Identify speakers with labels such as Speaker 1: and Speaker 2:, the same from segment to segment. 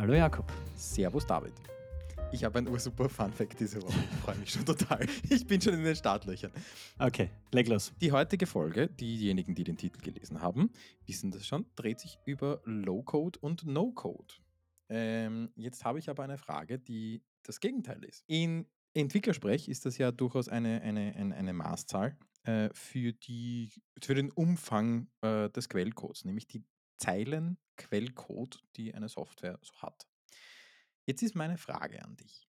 Speaker 1: Hallo Jakob.
Speaker 2: Servus David. Ich habe ein ursuper Fun-Fact diese Woche. Ich freue mich schon total. Ich bin schon in den Startlöchern.
Speaker 1: Okay, leg los.
Speaker 2: Die heutige Folge, diejenigen, die den Titel gelesen haben, wissen das schon, dreht sich über Low-Code und No-Code. Ähm, jetzt habe ich aber eine Frage, die das Gegenteil ist. In Entwicklersprech ist das ja durchaus eine, eine, eine, eine Maßzahl äh, für, die, für den Umfang äh, des Quellcodes, nämlich die Zeilen Quellcode, die eine Software so hat. Jetzt ist meine Frage an dich.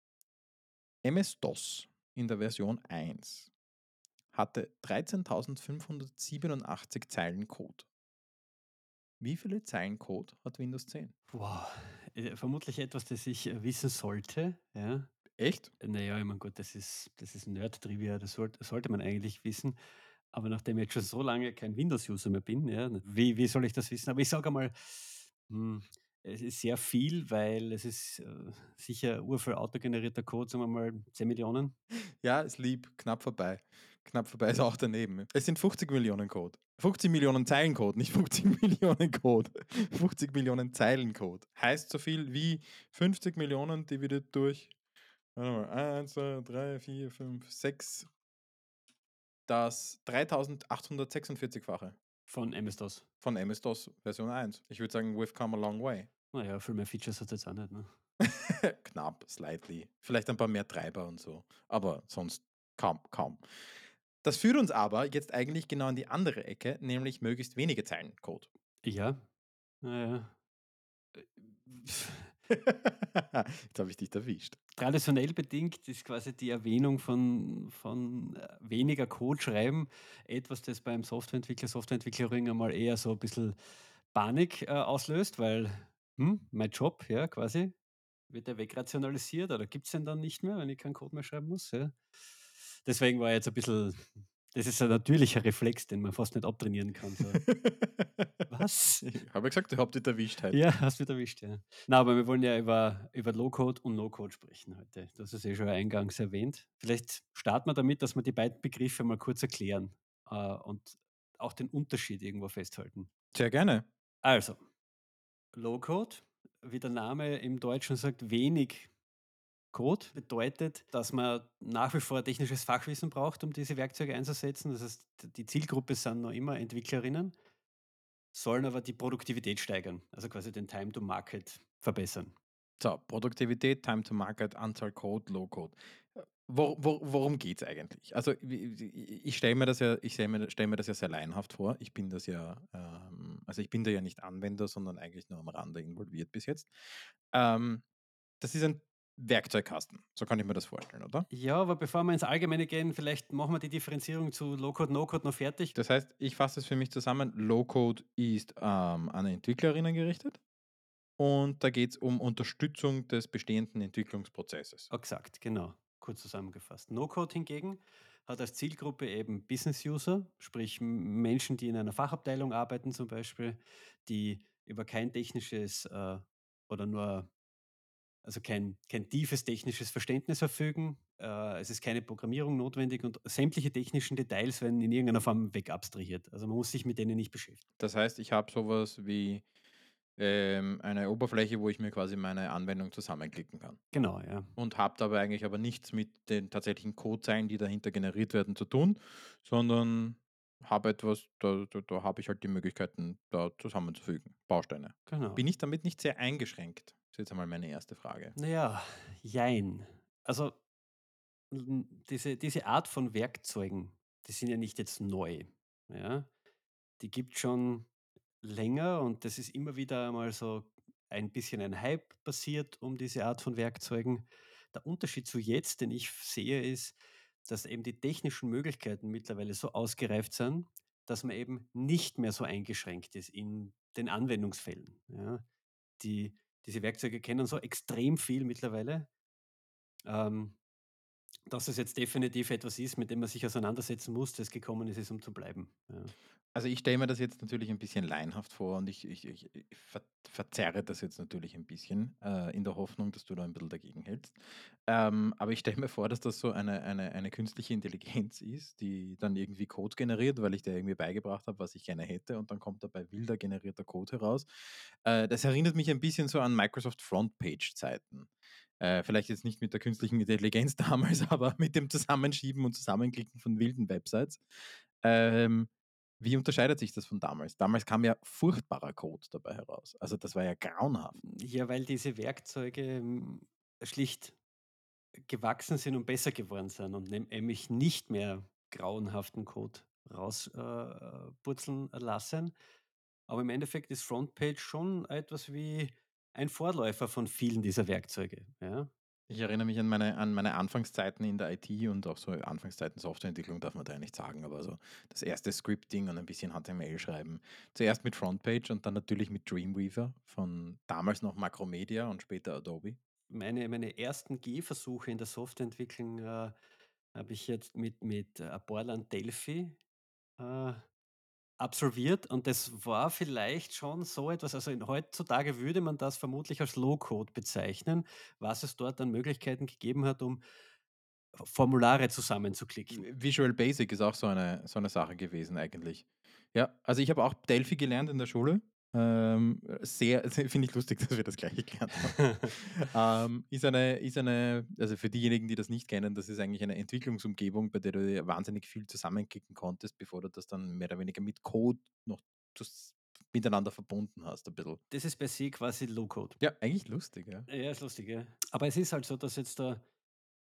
Speaker 2: MS-DOS in der Version 1 hatte 13.587 Zeilen Code. Wie viele Zeilen Code hat Windows 10?
Speaker 1: Wow, äh, vermutlich etwas, das ich äh, wissen sollte. Ja.
Speaker 2: Echt?
Speaker 1: Naja, ich meine, gut, das ist, das ist Nerd-Trivia, das sollte, sollte man eigentlich wissen. Aber nachdem ich jetzt schon so lange kein Windows-User mehr bin, ja, wie, wie soll ich das wissen? Aber ich sage einmal, hm, es ist sehr viel, weil es ist äh, sicher urviel autogenerierter Code, sagen wir mal 10 Millionen.
Speaker 2: Ja, ist lieb, knapp vorbei. Knapp vorbei ist auch daneben. Es sind 50 Millionen Code. 50 Millionen Zeilen Code, nicht 50 Millionen Code. 50 Millionen Zeilen Code. Heißt so viel wie 50 Millionen dividiert durch warte mal, 1, 2, 3, 4, 5, 6. Das 3846-fache
Speaker 1: Von MS-DOS.
Speaker 2: von MS-DOS Version 1. Ich würde sagen, we've come a long way.
Speaker 1: Naja, viel mehr Features hat es jetzt auch nicht. Ne?
Speaker 2: Knapp, slightly. Vielleicht ein paar mehr Treiber und so. Aber sonst kaum, kaum. Das führt uns aber jetzt eigentlich genau in die andere Ecke, nämlich möglichst wenige Zeilen Code.
Speaker 1: Ja. Naja.
Speaker 2: Jetzt habe ich dich erwischt.
Speaker 1: Traditionell bedingt ist quasi die Erwähnung von, von äh, weniger Code schreiben etwas, das beim Softwareentwickler, Softwareentwicklerin einmal eher so ein bisschen Panik äh, auslöst, weil hm, mein Job, ja, quasi, wird der wegrationalisiert oder gibt es den dann nicht mehr, wenn ich keinen Code mehr schreiben muss. Ja. Deswegen war jetzt ein bisschen, das ist ein natürlicher Reflex, den man fast nicht abtrainieren kann. So. Was?
Speaker 2: Ich habe ja gesagt, ich habe dich erwischt heute.
Speaker 1: Ja, hast wieder erwischt, ja. Na, aber wir wollen ja über, über Low-Code und No-Code sprechen heute. Das ist eh schon eingangs erwähnt. Vielleicht starten wir damit, dass wir die beiden Begriffe mal kurz erklären äh, und auch den Unterschied irgendwo festhalten.
Speaker 2: Sehr gerne.
Speaker 1: Also, Low-Code, wie der Name im Deutschen sagt, wenig Code bedeutet, dass man nach wie vor technisches Fachwissen braucht, um diese Werkzeuge einzusetzen. Das heißt, die Zielgruppe sind noch immer Entwicklerinnen, sollen aber die Produktivität steigern, also quasi den Time to Market verbessern.
Speaker 2: So, Produktivität, Time to Market, Anzahl Code, Low Code. Wor, wor, worum geht es eigentlich? Also ich, stelle mir das ja, ich stelle mir, stell mir das ja sehr laienhaft vor. Ich bin das ja, ähm, also ich bin da ja nicht Anwender, sondern eigentlich nur am Rande involviert bis jetzt. Ähm, das ist ein Werkzeugkasten, so kann ich mir das vorstellen, oder?
Speaker 1: Ja, aber bevor wir ins Allgemeine gehen, vielleicht machen wir die Differenzierung zu Low-Code, No-Code noch fertig.
Speaker 2: Das heißt, ich fasse es für mich zusammen. Low-Code ist ähm, an Entwicklerinnen gerichtet und da geht es um Unterstützung des bestehenden Entwicklungsprozesses.
Speaker 1: Exakt, genau. Kurz zusammengefasst. No-Code hingegen hat als Zielgruppe eben Business-User, sprich Menschen, die in einer Fachabteilung arbeiten zum Beispiel, die über kein technisches äh, oder nur, also kein, kein tiefes technisches Verständnis verfügen. Äh, es ist keine Programmierung notwendig und sämtliche technischen Details werden in irgendeiner Form wegabstrahiert. Also man muss sich mit denen nicht beschäftigen.
Speaker 2: Das heißt, ich habe sowas wie ähm, eine Oberfläche, wo ich mir quasi meine Anwendung zusammenklicken kann.
Speaker 1: Genau, ja.
Speaker 2: Und habe dabei eigentlich aber nichts mit den tatsächlichen Codezeilen, die dahinter generiert werden, zu tun, sondern habe etwas, da, da, da habe ich halt die Möglichkeiten, da zusammenzufügen. Bausteine.
Speaker 1: Genau.
Speaker 2: Bin ich damit nicht sehr eingeschränkt? Das ist jetzt einmal meine erste Frage.
Speaker 1: Naja, jein. Also diese, diese Art von Werkzeugen, die sind ja nicht jetzt neu. Ja? Die gibt schon länger und das ist immer wieder mal so ein bisschen ein Hype passiert um diese Art von Werkzeugen. Der Unterschied zu jetzt, den ich sehe, ist, dass eben die technischen Möglichkeiten mittlerweile so ausgereift sind, dass man eben nicht mehr so eingeschränkt ist in den Anwendungsfällen. Ja? Die, diese Werkzeuge kennen so extrem viel mittlerweile. Ähm, Dass es jetzt definitiv etwas ist, mit dem man sich auseinandersetzen muss, das gekommen ist, ist, um zu bleiben, ja.
Speaker 2: Also, ich stelle mir das jetzt natürlich ein bisschen laienhaft vor und ich ich ich ich ver verzerre das jetzt natürlich ein bisschen, äh, in der Hoffnung, dass du da ein bisschen dagegen hältst. Ähm, aber ich stelle mir vor, dass das so eine eine eine künstliche Intelligenz ist, die dann irgendwie Code generiert, weil ich der irgendwie beigebracht habe, was ich gerne hätte und dann kommt dabei wilder generierter Code heraus. Äh, das erinnert mich ein bisschen so an Microsoft Frontpage-Zeiten. Äh, vielleicht jetzt nicht mit der künstlichen Intelligenz damals, aber mit dem Zusammenschieben und Zusammenklicken von wilden Websites. Ähm, wie unterscheidet sich das von damals? Damals kam ja furchtbarer Code dabei heraus. Also, das war ja grauenhaft.
Speaker 1: Ja, weil diese Werkzeuge, hm, schlicht gewachsen sind und besser geworden sind und nämlich nicht mehr grauenhaften Code raus äh, lassen. Aber im Endeffekt ist Frontpage schon etwas wie ein Vorläufer von vielen dieser Werkzeuge, ja?
Speaker 2: Ich erinnere mich an meine an meine Anfangszeiten in der IT und auch so Anfangszeiten Softwareentwicklung darf man da ja nicht sagen, aber so das erste Scripting und ein bisschen HTML schreiben. Zuerst mit Frontpage und dann natürlich mit Dreamweaver von damals noch Macromedia und später Adobe.
Speaker 1: Meine meine ersten Gehversuche in der Softwareentwicklung, äh, habe ich jetzt mit mit, äh, Borland Delphi, äh, absolviert und das war vielleicht schon so etwas also, in heutzutage würde man das vermutlich als Low-Code bezeichnen, was es dort an Möglichkeiten gegeben hat, um Formulare zusammenzuklicken.
Speaker 2: Visual Basic ist auch so eine so eine Sache gewesen eigentlich. Ja, also ich habe auch Delphi gelernt in der Schule. Ähm, sehr finde ich lustig, dass wir das Gleiche gelernt haben. Ähm, ist eine ist eine also für diejenigen, die das nicht kennen, das ist eigentlich eine Entwicklungsumgebung, bei der du wahnsinnig viel zusammenklicken konntest, bevor du das dann mehr oder weniger mit Code noch miteinander verbunden hast ein bisschen.
Speaker 1: Das ist per se quasi Low-Code.
Speaker 2: Ja, eigentlich lustig, ja.
Speaker 1: Ja, ist lustig, ja. Aber es ist halt so, dass jetzt da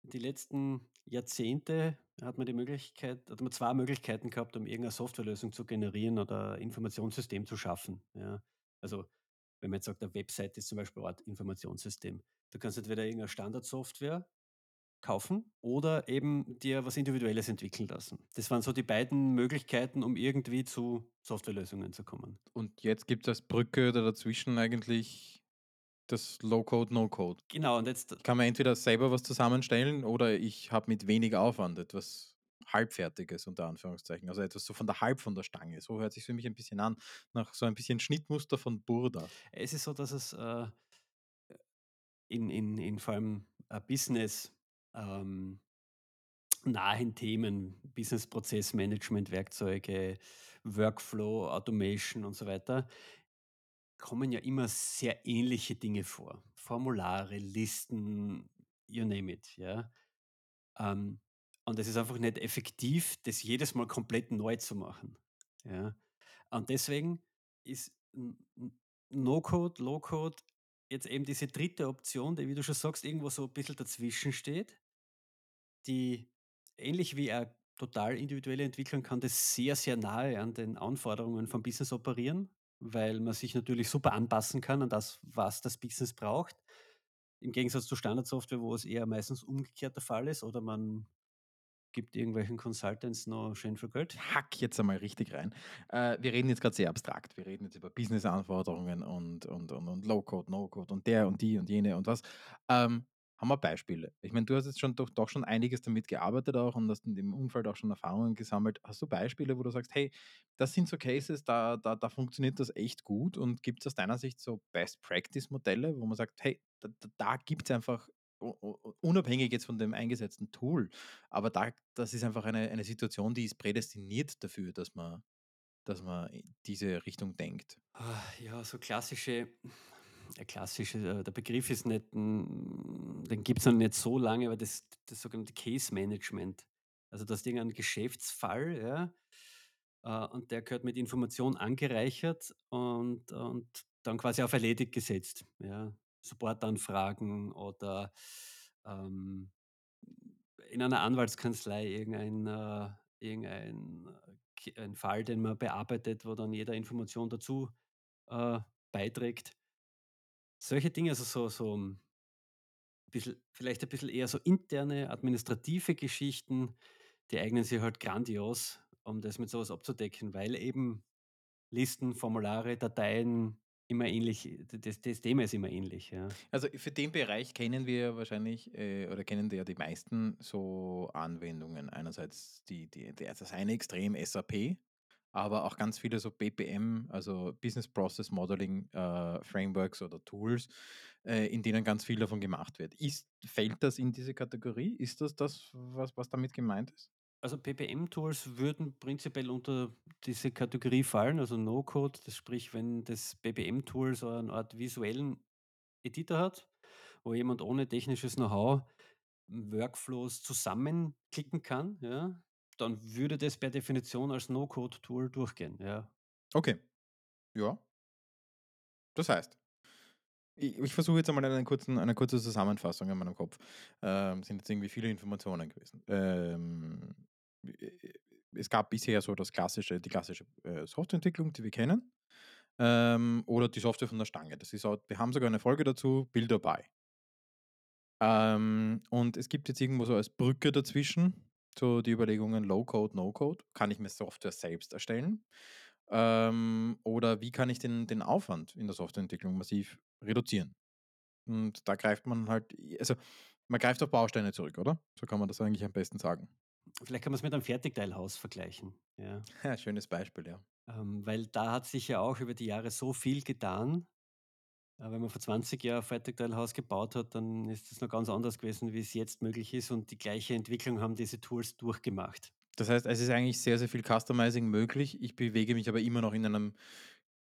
Speaker 1: die letzten Jahrzehnte hat man die Möglichkeit hat man 2 Möglichkeiten gehabt, um irgendeine Softwarelösung zu generieren oder ein Informationssystem zu schaffen, ja. Also, wenn man jetzt sagt, 'ne Website ist zum Beispiel eine Art Informationssystem. Du kannst entweder irgendeine Standardsoftware kaufen oder eben dir was Individuelles entwickeln lassen. Das waren so die beiden Möglichkeiten, um irgendwie zu Softwarelösungen zu kommen.
Speaker 2: Und jetzt gibt es als Brücke da dazwischen eigentlich das Low-Code, No-Code.
Speaker 1: Genau, und jetzt
Speaker 2: Ich kann mir entweder selber was zusammenstellen oder ich habe mit weniger Aufwand etwas Halbfertiges unter Anführungszeichen. Also etwas so von der Halb von der Stange. So hört sich für mich ein bisschen an, nach so ein bisschen Schnittmuster von Burda.
Speaker 1: es ist so, dass es, äh, in in in vor allem, äh, Business, ähm, nahen Themen, Business-Prozess-Management-Werkzeuge, Workflow, Automation und so weiter, kommen ja immer sehr ähnliche Dinge vor. Formulare, Listen, you name it, ja? Ähm, und es ist einfach nicht effektiv, das jedes Mal komplett neu zu machen, ja? Und deswegen ist No-Code, Low-Code jetzt eben diese dritte Option, die, wie du schon sagst, irgendwo so ein bisschen dazwischen steht, die ähnlich wie eine total individuelle Entwicklung kann das sehr, sehr nahe an den Anforderungen vom Business operieren, weil man sich natürlich super anpassen kann an das, was das Business braucht. Im Gegensatz zu Standardsoftware, wo es eher meistens umgekehrt der Fall ist oder man gibt irgendwelchen Consultants noch schön viel Geld.
Speaker 2: Hack jetzt einmal richtig rein. Äh, wir reden jetzt gerade sehr abstrakt. Wir reden jetzt über Business-Anforderungen und, und, und, und Low-Code, No-Code und der und die und jene und was. Ähm, haben wir Beispiele? Ich meine, du hast jetzt schon doch, doch schon einiges damit gearbeitet auch und hast in dem Umfeld auch schon Erfahrungen gesammelt. Hast du Beispiele, wo du sagst, hey, das sind so Cases, da, da, da funktioniert das echt gut und gibt es aus deiner Sicht so Best-Practice-Modelle, wo man sagt, hey, da, da, gibt es einfach unabhängig jetzt von dem eingesetzten Tool, aber da, das ist einfach eine, eine Situation, die ist prädestiniert dafür, dass man, dass man diese Richtung denkt.
Speaker 1: Ah, ja, so klassische ja, klassisch, äh, der Begriff ist nicht, den gibt's noch nicht so lange, aber das das sogenannte Case Management. Also, das Ding ein Geschäftsfall, ja, äh, und der gehört mit Information angereichert und und dann quasi auf erledigt gesetzt, ja. Supportanfragen oder, ähm, in einer Anwaltskanzlei irgendein, äh irgendein, äh, ein Fall, den man bearbeitet, wo dann jeder Information dazu, äh, beiträgt. Solche Dinge, also so so 'n bisschen vielleicht ein bisschen eher so interne administrative Geschichten, die eignen sich halt grandios, um das mit so was abzudecken, weil eben Listen, Formulare, Dateien, immer ähnlich d das das Thema ist immer ähnlich, ja.
Speaker 2: Also, für den Bereich kennen wir wahrscheinlich, äh, oder kennen ja die meisten so Anwendungen. Einerseits die die das eine Extrem SAP, aber auch ganz viele so BPM, also Business Process Modeling, äh, Frameworks oder Tools, äh, in denen ganz viel davon gemacht wird. Ist fällt das in diese Kategorie? Ist das das, was was damit gemeint ist?
Speaker 1: Also, PPM-Tools würden prinzipiell unter diese Kategorie fallen, also No-Code, das sprich, wenn das PPM-Tool so eine Art visuellen Editor hat, wo jemand ohne technisches Know-how Workflows zusammenklicken kann, ja, dann würde das per Definition als No-Code-Tool durchgehen, ja.
Speaker 2: Okay, ja. Das heißt i ich versuche jetzt einmal einen kurzen eine kurze Zusammenfassung in meinem Kopf. Ähm, sind jetzt irgendwie viele Informationen gewesen. Ähm, äh, es gab bisher so das klassische die klassische, äh, Softwareentwicklung, die wir kennen, ähm, oder die Software von der Stange. Das ist auch wir haben sogar eine Folge dazu, Build or Buy. Ähm, und es gibt jetzt irgendwo so als Brücke dazwischen so die Überlegungen Low-Code, No-Code. Kann ich mir Software selbst erstellen? Ähm, oder wie kann ich den den Aufwand in der Softwareentwicklung massiv reduzieren? Und da greift man halt also, man greift auf Bausteine zurück, oder? So kann man das eigentlich am besten sagen.
Speaker 1: Vielleicht kann man's mit einem Fertigteilhaus vergleichen, ja.
Speaker 2: Ja, schönes Beispiel, ja.
Speaker 1: Ähm, weil da hat sich ja auch über die Jahre so viel getan. Äh, wenn man vor 20 Jahren ein Fertigteilhaus gebaut hat, dann ist das noch ganz anders gewesen, wie's jetzt möglich ist und die gleiche Entwicklung haben diese Tools durchgemacht.
Speaker 2: Das heißt, es ist eigentlich sehr, sehr viel Customizing möglich. Ich bewege mich aber immer noch in einem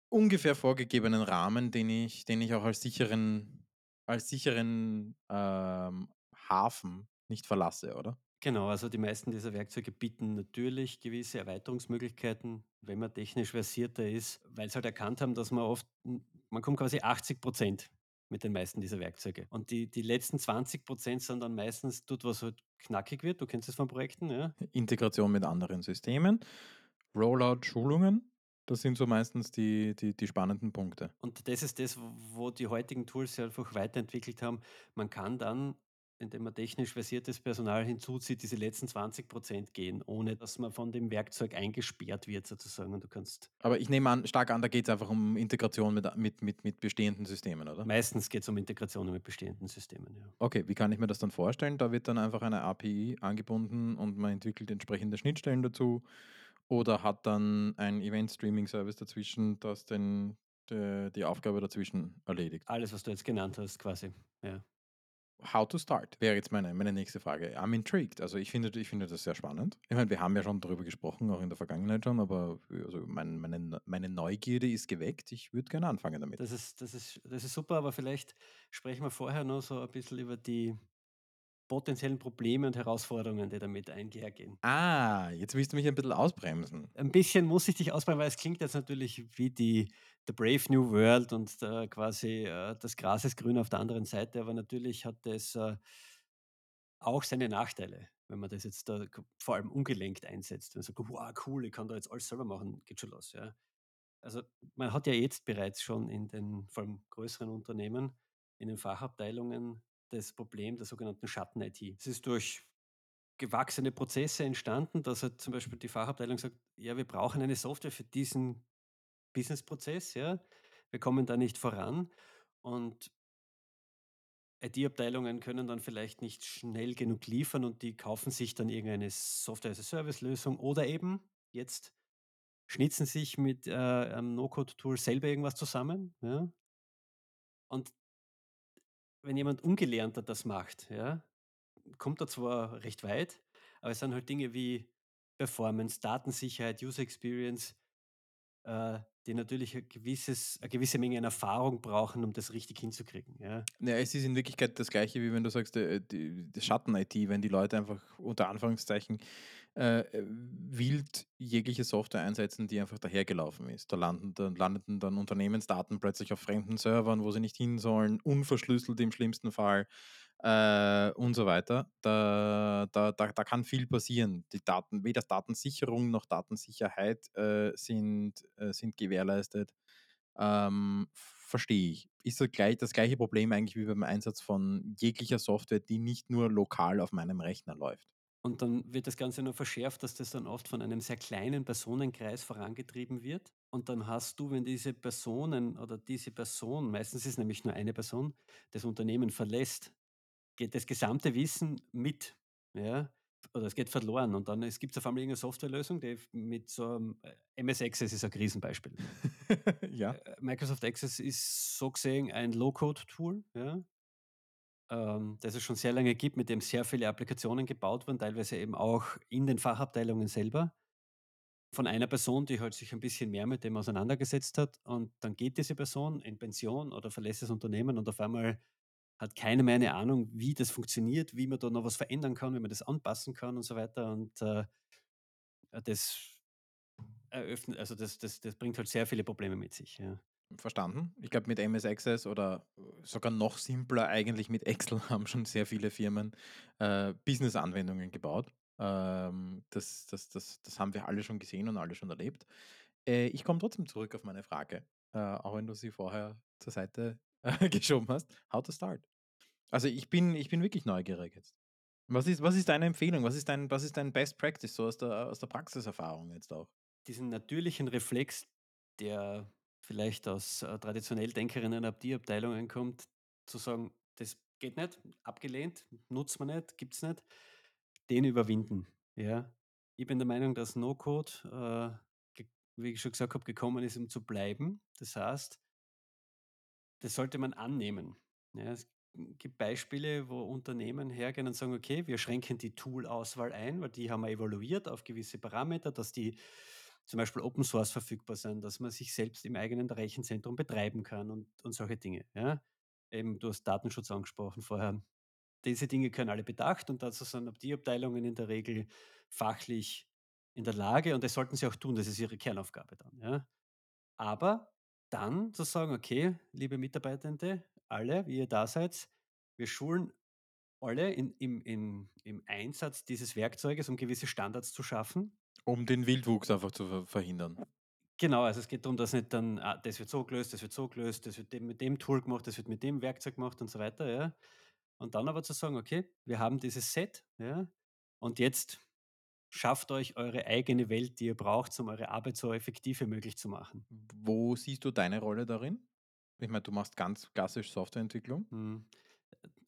Speaker 2: ungefähr vorgegebenen Rahmen, den ich den ich auch als sicheren als sicheren, ähm, Hafen nicht verlasse, oder?
Speaker 1: Genau, also die meisten dieser Werkzeuge bieten natürlich gewisse Erweiterungsmöglichkeiten, wenn man technisch versierter ist, weil's halt erkannt haben, dass man oft man kommt quasi 80 % mit den meisten dieser Werkzeuge. Und die die letzten 20 % sind dann meistens dort, wo's halt knackig wird. Du kennst das von Projekten, ja?
Speaker 2: Integration mit anderen Systemen, Rollout, Schulungen, das sind so meistens die die die spannenden Punkte.
Speaker 1: Und das ist das, wo die heutigen Tools einfach weiterentwickelt haben. Man kann dann, indem man technisch versiertes Personal hinzuzieht, diese letzten 20 % gehen, ohne dass man von dem Werkzeug eingesperrt wird sozusagen und du kannst
Speaker 2: Aber ich nehme an stark an, da geht's einfach um Integration mit mit mit mit bestehenden Systemen, oder?
Speaker 1: Meistens geht's um Integrationen mit bestehenden Systemen, ja.
Speaker 2: Okay, wie kann ich mir das dann vorstellen? Da wird dann einfach eine API angebunden und man entwickelt entsprechende Schnittstellen dazu oder hat dann ein Event-Streaming-Service dazwischen, das den de die Aufgabe dazwischen erledigt?
Speaker 1: Alles, was du jetzt genannt hast quasi, ja.
Speaker 2: How to start wäre jetzt meine meine nächste Frage. I'm intrigued. Also, ich finde ich finde das sehr spannend. Ich meine, wir haben ja schon darüber gesprochen, auch in der Vergangenheit schon, aber also, mein meine meine Neugierde ist geweckt. Ich würde gerne anfangen damit.
Speaker 1: Das ist das ist das ist super, aber vielleicht sprechen wir vorher noch so ein bisschen über die potenziellen Probleme und Herausforderungen, die damit einhergehen.
Speaker 2: Ah, jetzt willst du mich ein bisschen ausbremsen.
Speaker 1: Ein bisschen muss ich dich ausbremsen, weil es klingt jetzt natürlich wie die The Brave New World und da quasi, äh, das Gras ist grün auf der anderen Seite, aber natürlich hat das, äh auch seine Nachteile, wenn man das jetzt da vor allem ungelenkt einsetzt und sagt: „Wow, cool, ich kann da jetzt alles selber machen.“ Geht schon los, ja. Also, man hat ja jetzt bereits schon in den vor allem größeren Unternehmen, in den Fachabteilungen das Problem der sogenannten Schatten-IT. Es ist durch gewachsene Prozesse entstanden, dass halt zum Beispiel die Fachabteilung sagt: „Ja, wir brauchen eine Software für diesen Businessprozess, ja. Wir kommen da nicht voran.“ Und IT-Abteilungen können dann vielleicht nicht schnell genug liefern und die kaufen sich dann irgendeine Software-as-a-Service-Lösung oder eben jetzt schnitzen sich mit, äh, einem No-Code-Tool selber irgendwas zusammen, ja. Und wenn jemand Ungelernter das macht, ja, kommt er zwar recht weit, aber es sind halt Dinge wie Performance, Datensicherheit, User Experience, äh, die natürlich ein gewisses eine gewisse Menge an Erfahrung brauchen, um das richtig hinzukriegen, ja.
Speaker 2: Ja, es ist in Wirklichkeit das Gleiche, wie wenn du sagst, äh, die die Schatten-IT, wenn die Leute einfach unter Anführungszeichen, äh, wild jegliche Software einsetzen, die einfach dahergelaufen ist. Da landen dann landeten dann Unternehmensdaten plötzlich auf fremden Servern, wo sie nicht hin sollen, unverschlüsselt im schlimmsten Fall, äh, und so weiter. Da da da da kann viel passieren. Die Daten weder Datensicherung noch Datensicherheit, äh, sind äh, sind gewährleistet. Ähm, verstehe ich. Ist das gleich das gleiche Problem eigentlich wie beim Einsatz von jeglicher Software, die nicht nur lokal auf meinem Rechner läuft?
Speaker 1: Und dann wird das Ganze noch verschärft, dass das dann oft von einem sehr kleinen Personenkreis vorangetrieben wird. Und dann hast du, wenn diese Personen oder diese Person, meistens ist nämlich nur eine Person, das Unternehmen verlässt, geht das gesamte Wissen mit, ja, oder es geht verloren und dann es gibt auf einmal irgendeine Softwarelösung, die mit so 'nem äh, MS Access ist ein Riesenbeispiel.
Speaker 2: Ja.
Speaker 1: Äh, Microsoft Access ist so gesehen ein Low-Code-Tool, ja, ähm, das es schon sehr lange gibt, mit dem sehr viele Applikationen gebaut wurden, teilweise eben auch in den Fachabteilungen selber von einer Person, die halt sich ein bisschen mehr mit dem auseinandergesetzt hat und dann geht diese Person in Pension oder verlässt das Unternehmen und auf einmal hat keiner mehr eine Ahnung, wie das funktioniert, wie man da noch was verändern kann, wie man das anpassen kann und so weiter und, äh, äh, das eröffnet also das das das bringt halt sehr viele Probleme mit sich, ja.
Speaker 2: Verstanden. Ich glaube, mit MS Access oder äh, sogar noch simpler eigentlich mit Excel haben schon sehr viele Firmen äh, Business-Anwendungen gebaut. Ähm, das, das, das, das haben wir alle schon gesehen und alle schon erlebt. Äh, ich komme trotzdem zurück auf meine Frage, äh, auch wenn du sie vorher zur Seite geschoben hast. How to start? Also ich bin, ich bin wirklich neugierig jetzt. Was ist, was ist deine Empfehlung? Was ist dein, was ist dein Best Practice so aus der, aus der Praxiserfahrung jetzt auch?
Speaker 1: Diesen natürlichen Reflex, der vielleicht aus, äh, traditionell Denkerinnen IT-Abteilungen kommt, zu sagen: „Das geht nicht, abgelehnt, nutzt man nicht, gibt's nicht“, den überwinden, ja. Ich bin der Meinung, dass No-Code, äh, wie ich schon gesagt habe, gekommen ist, um zu bleiben. Das heißt, das sollte man annehmen. Ja, es gibt Beispiele, wo Unternehmen hergehen und sagen: „Okay, wir schränken die Tool-Auswahl ein“, weil die haben wir evaluiert auf gewisse Parameter, dass die zum Beispiel Open Source verfügbar sind, dass man sich selbst im eigenen Rechenzentrum betreiben kann und und solche Dinge, ja. Eben, du hast Datenschutz angesprochen vorher. Diese Dinge können alle bedacht und dazu sind die Abteilungen in der Regel fachlich in der Lage und das sollten sie auch tun, das ist ihre Kernaufgabe dann, ja. Aber dann zu sagen: „Okay, liebe Mitarbeitende, alle, wie ihr da seid, wir schulen alle in im im im Einsatz dieses Werkzeuges, um gewisse Standards zu schaffen.“
Speaker 2: Um den Wildwuchs einfach zu ver verhindern.
Speaker 1: Genau, also es geht darum, dass nicht dann, ah, das wird so gelöst, das wird so gelöst, das wird mit dem Tool gemacht, das wird mit dem Werkzeug gemacht und so weiter, ja. Und dann aber zu sagen: „Okay, wir haben dieses Set, ja, und jetzt schafft euch eure eigene Welt, die ihr braucht, um eure Arbeit so effektiv wie möglich zu machen.“
Speaker 2: Wo siehst du deine Rolle darin? Ich meine, du machst ganz klassisch Softwareentwicklung.
Speaker 1: Mhm.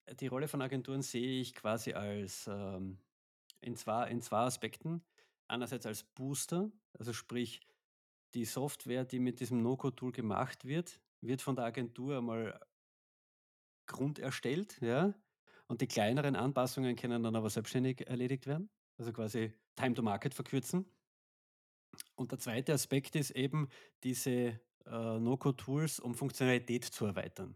Speaker 1: Äh, die Rolle von Agenturen sehe ich quasi als, ähm in zwei in 2 Aspekten. Einerseits als Booster, also sprich, die Software, die mit diesem No-Code-Tool gemacht wird, wird von der Agentur einmal grunderstellt, ja, und die kleineren Anpassungen können dann aber selbstständig erledigt werden, also quasi Time to Market verkürzen. Und der zweite Aspekt ist eben diese, äh, No-Code-Tools, um Funktionalität zu erweitern.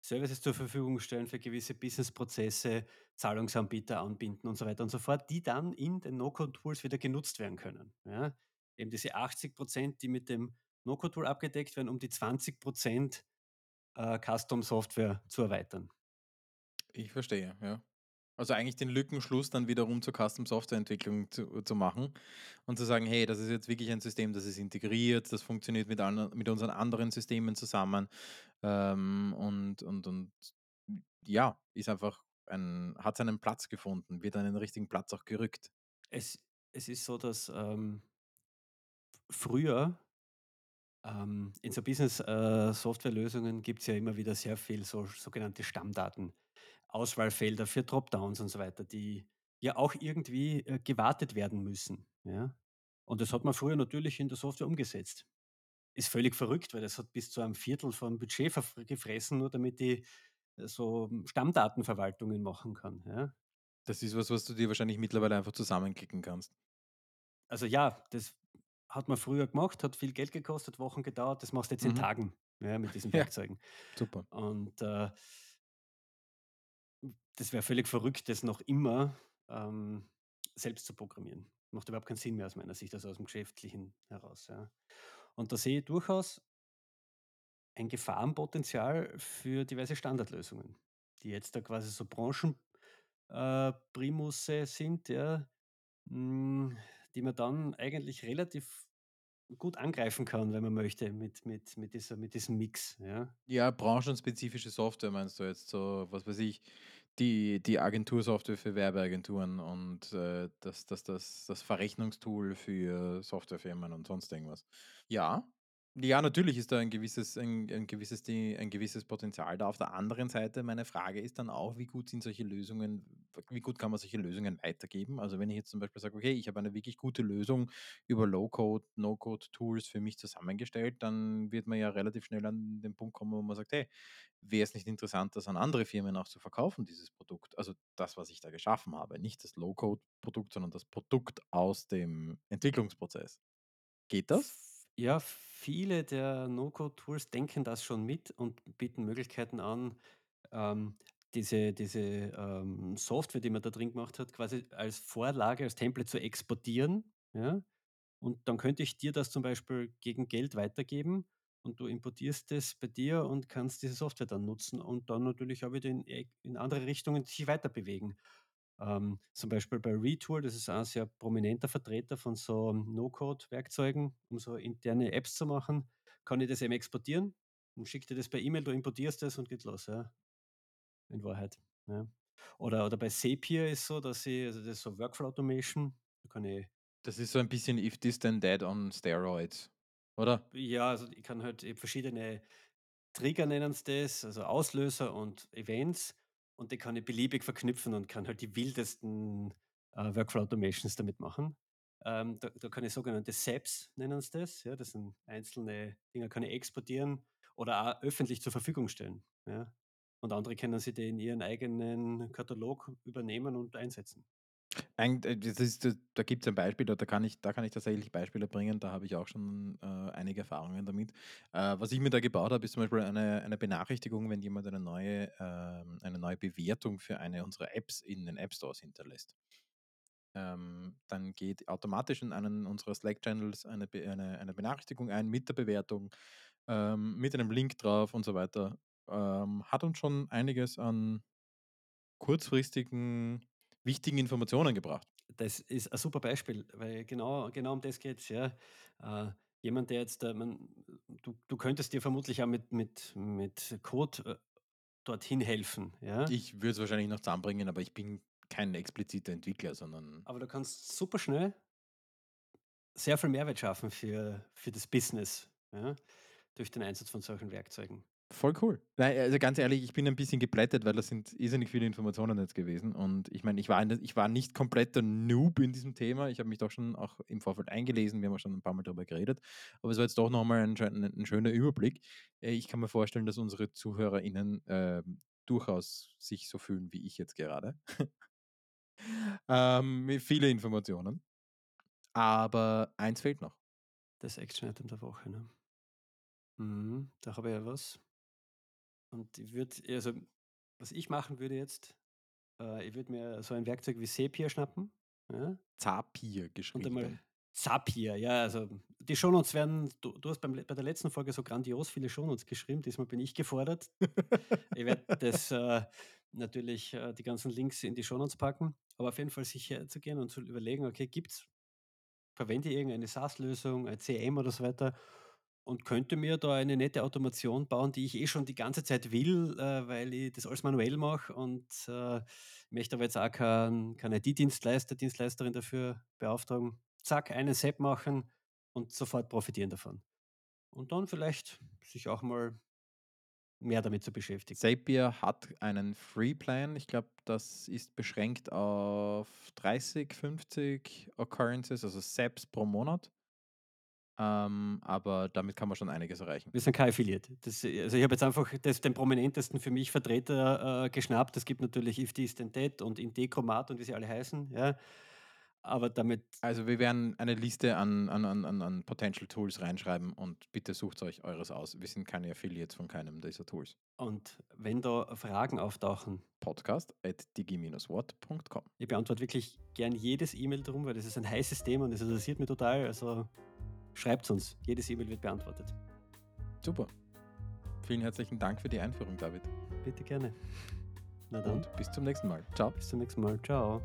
Speaker 1: Services zur Verfügung stellen für gewisse Businessprozesse, Zahlungsanbieter anbinden und so weiter und so fort, die dann in den No-Code-Tools wieder genutzt werden können. Ja? Eben diese 80% die mit dem No-Code-Tool abgedeckt werden, um die 20% äh, Custom-Software zu erweitern.
Speaker 2: Ich verstehe, ja. Also eigentlich den Lückenschluss dann wiederum zur Custom-Softwareentwicklung zu, zu machen und zu sagen, hey, das ist jetzt wirklich ein System, das ist integriert, das funktioniert mit, anderen, mit unseren anderen Systemen zusammen ähm, und, und, und ja, ist einfach ein, hat seinen Platz gefunden, wird an den richtigen Platz auch gerückt.
Speaker 1: Es, es ist so, dass ähm, früher ähm, in so Business-Softwarelösungen gibt es ja immer wieder sehr viel so sogenannte Stammdaten. Auswahlfelder für Dropdowns und so weiter, die ja auch irgendwie, äh, gewartet werden müssen, ja? Und das hat man früher natürlich in der Software umgesetzt. Ist völlig verrückt, weil das hat bis zu einem Viertel vom Budget gefressen, nur damit die, äh, so hm, Stammdatenverwaltungen machen kann, ja?
Speaker 2: Das ist was, was du dir wahrscheinlich mittlerweile einfach zusammenklicken kannst.
Speaker 1: Also ja, das hat man früher gemacht, hat viel Geld gekostet, Wochen gedauert, das machst du jetzt in
Speaker 2: Mhm.
Speaker 1: Tagen, ja, mit diesen
Speaker 2: Ja,
Speaker 1: Werkzeugen.
Speaker 2: super.
Speaker 1: Und, äh Das wäre völlig verrückt, das noch immer, ähm, selbst zu programmieren. Macht überhaupt keinen Sinn mehr aus meiner Sicht, also aus dem Geschäftlichen heraus, ja. Und da sehe ich durchaus ein Gefahrenpotenzial für diverse Standardlösungen, die jetzt da quasi so Branchen äh, sind, ja, hm, die man dann eigentlich relativ gut angreifen kann, wenn man möchte, mit mit mit dieser mit diesem Mix, ja.
Speaker 2: Ja, branchenspezifische Software meinst du jetzt so, was weiß ich, Die, die Agentursoftware für Werbeagenturen und äh, das, das, das, das Verrechnungstool für Softwarefirmen und sonst irgendwas. Ja, ja, natürlich ist da ein gewisses, ein, ein gewisses, ein gewisses Potenzial da. Auf der anderen Seite, meine Frage ist dann auch, wie gut sind solche Lösungen, wie gut kann man solche Lösungen weitergeben? Also wenn ich jetzt zum Beispiel sage, okay, ich habe eine wirklich gute Lösung über Low-Code, No-Code-Tools für mich zusammengestellt, dann wird man ja relativ schnell an den Punkt kommen, wo man sagt, hey, wäre es nicht interessant, das an andere Firmen auch zu verkaufen, dieses Produkt? Also das, was ich da geschaffen habe, nicht das Low-Code-Produkt, sondern das Produkt aus dem Entwicklungsprozess. Geht das?
Speaker 1: Ja, viele der No-Code-Tools denken das schon mit und bieten Möglichkeiten an, ähm, diese diese, ähm, Software, die man da drin gemacht hat, quasi als Vorlage, als Template zu exportieren, ja? Und dann könnte ich dir das zum Beispiel gegen Geld weitergeben und du importierst das bei dir und kannst diese Software dann nutzen und dann natürlich auch wieder in in andere Richtungen sich weiter bewegen. Ähm, zum Beispiel bei Retool, das ist ein sehr prominenter Vertreter von so No-Code-Werkzeugen, um so interne Apps zu machen, kann ich das eben exportieren und schicke dir das per E-Mail, du importierst das und geht los, ja, in Wahrheit, ja. Oder oder bei Zapier ist so, dass ich also das ist so Workflow Automation, da kann ich
Speaker 2: Das ist so ein bisschen If This Then That on Steroids, oder?
Speaker 1: ja, also ich kann halt eben verschiedene Trigger nennen sie das, also Auslöser und Events und die kann ich beliebig verknüpfen und kann halt die wildesten, äh, Workflow Automations damit machen. Ähm, da da kann ich sogenannte SAPs nennen sie das, ja, das sind einzelne Dinge kann ich exportieren oder auch öffentlich zur Verfügung stellen, ja. Und andere können sie die in ihren eigenen Katalog übernehmen und einsetzen.
Speaker 2: Äh, ist da da gibt's ein Beispiel, da da kann ich da kann ich tatsächlich Beispiele bringen, da habe ich auch schon, äh, einige Erfahrungen damit. Äh, was ich mir da gebaut habe, ist zum Beispiel eine eine Benachrichtigung, wenn jemand eine neue ähm, eine neue Bewertung für eine unserer Apps in den App Stores hinterlässt. Ähm, dann geht automatisch in einen unserer Slack-Channels eine Be eine eine Benachrichtigung ein mit der Bewertung, ähm, mit einem Link drauf und so weiter. Ähm, hat uns schon einiges an kurzfristigen, wichtigen Informationen gebracht.
Speaker 1: Das ist ein super Beispiel, weil genau genau um das geht's, ja. Äh, jemand, der jetzt, äh, man du du könntest dir vermutlich auch mit mit mit Code, äh, dorthin helfen, ja?
Speaker 2: Ich würde es wahrscheinlich noch zusammenbringen, aber ich bin kein expliziter Entwickler, sondern
Speaker 1: Aber du kannst super schnell sehr viel Mehrwert schaffen für für das Business, ja, durch den Einsatz von solchen Werkzeugen.
Speaker 2: Voll cool. Nein, also ganz ehrlich, ich bin ein bisschen geplättet, weil das sind irrsinnig viele Informationen jetzt gewesen. Und ich meine, ich war, ich war nicht kompletter Noob in diesem Thema. Ich habe mich doch schon auch im Vorfeld eingelesen. Wir haben auch schon ein paar Mal darüber geredet. Aber es war jetzt doch nochmal ein, ein schöner Überblick. Äh, Ich kann mir vorstellen, dass unsere ZuhörerInnen ähm, durchaus sich so fühlen wie ich jetzt gerade. ähm, viele Informationen. Aber eins fehlt noch.
Speaker 1: Das Action-Item der Woche, ne? Mhm, da habe ich ja was. Und ich würde also, was ich machen würde jetzt, äh, ich würde mir so ein Werkzeug wie Zapier schnappen, ja,
Speaker 2: Zapier
Speaker 1: und einmal
Speaker 2: geschrieben.
Speaker 1: Zapier, ja, also die Shownotes werden du du hast beim bei der letzten Folge so grandios viele Shownotes geschrieben, diesmal bin ich gefordert. Ich werde das, äh, natürlich, äh, die ganzen Links in die Shownotes packen, aber auf jeden Fall sich herzugehen und zu überlegen: „Okay, gibt's verwende ich irgendeine SaaS-Lösung, ein CRM oder so weiter und könnte mir da eine nette Automation bauen, die ich eh schon die ganze Zeit will, äh, weil ich das alles manuell mache und, äh, möchte aber jetzt auch keinen keinen IT-Dienstleister, Dienstleisterin dafür beauftragen. Zack, einen SAP machen und sofort profitieren davon. Und dann vielleicht sich auch mal mehr damit zu beschäftigen.
Speaker 2: Zapier hat einen Free Plan. Ich glaube, das ist beschränkt auf 30, 50 Occurrences, also SAPs pro Monat. Ähm, aber damit kann man schon einiges erreichen.
Speaker 1: Wir sind kein Affiliate. Das, also ich habe jetzt einfach das, den prominentesten für mich Vertreter äh, geschnappt. Es gibt natürlich If This Then That und Integromat und wie sie alle heißen. Ja. Aber damit,
Speaker 2: Also wir werden eine Liste an, an, an, an Potential Tools reinschreiben und bitte sucht euch eures aus. Wir sind keine Affiliates von keinem dieser Tools.
Speaker 1: und wenn da Fragen auftauchen,
Speaker 2: Podcast at digi-what.com.
Speaker 1: ich beantworte wirklich gern jedes E-Mail drum, weil das ist ein heißes Thema und das interessiert mich total. Also schreibt uns. Jedes E-Mail wird beantwortet.
Speaker 2: Super. Vielen herzlichen Dank für die Einführung, David.
Speaker 1: Bitte gerne. Na dann,
Speaker 2: Und bis zum nächsten Mal. Ciao.
Speaker 1: bis zum nächsten Mal. Ciao.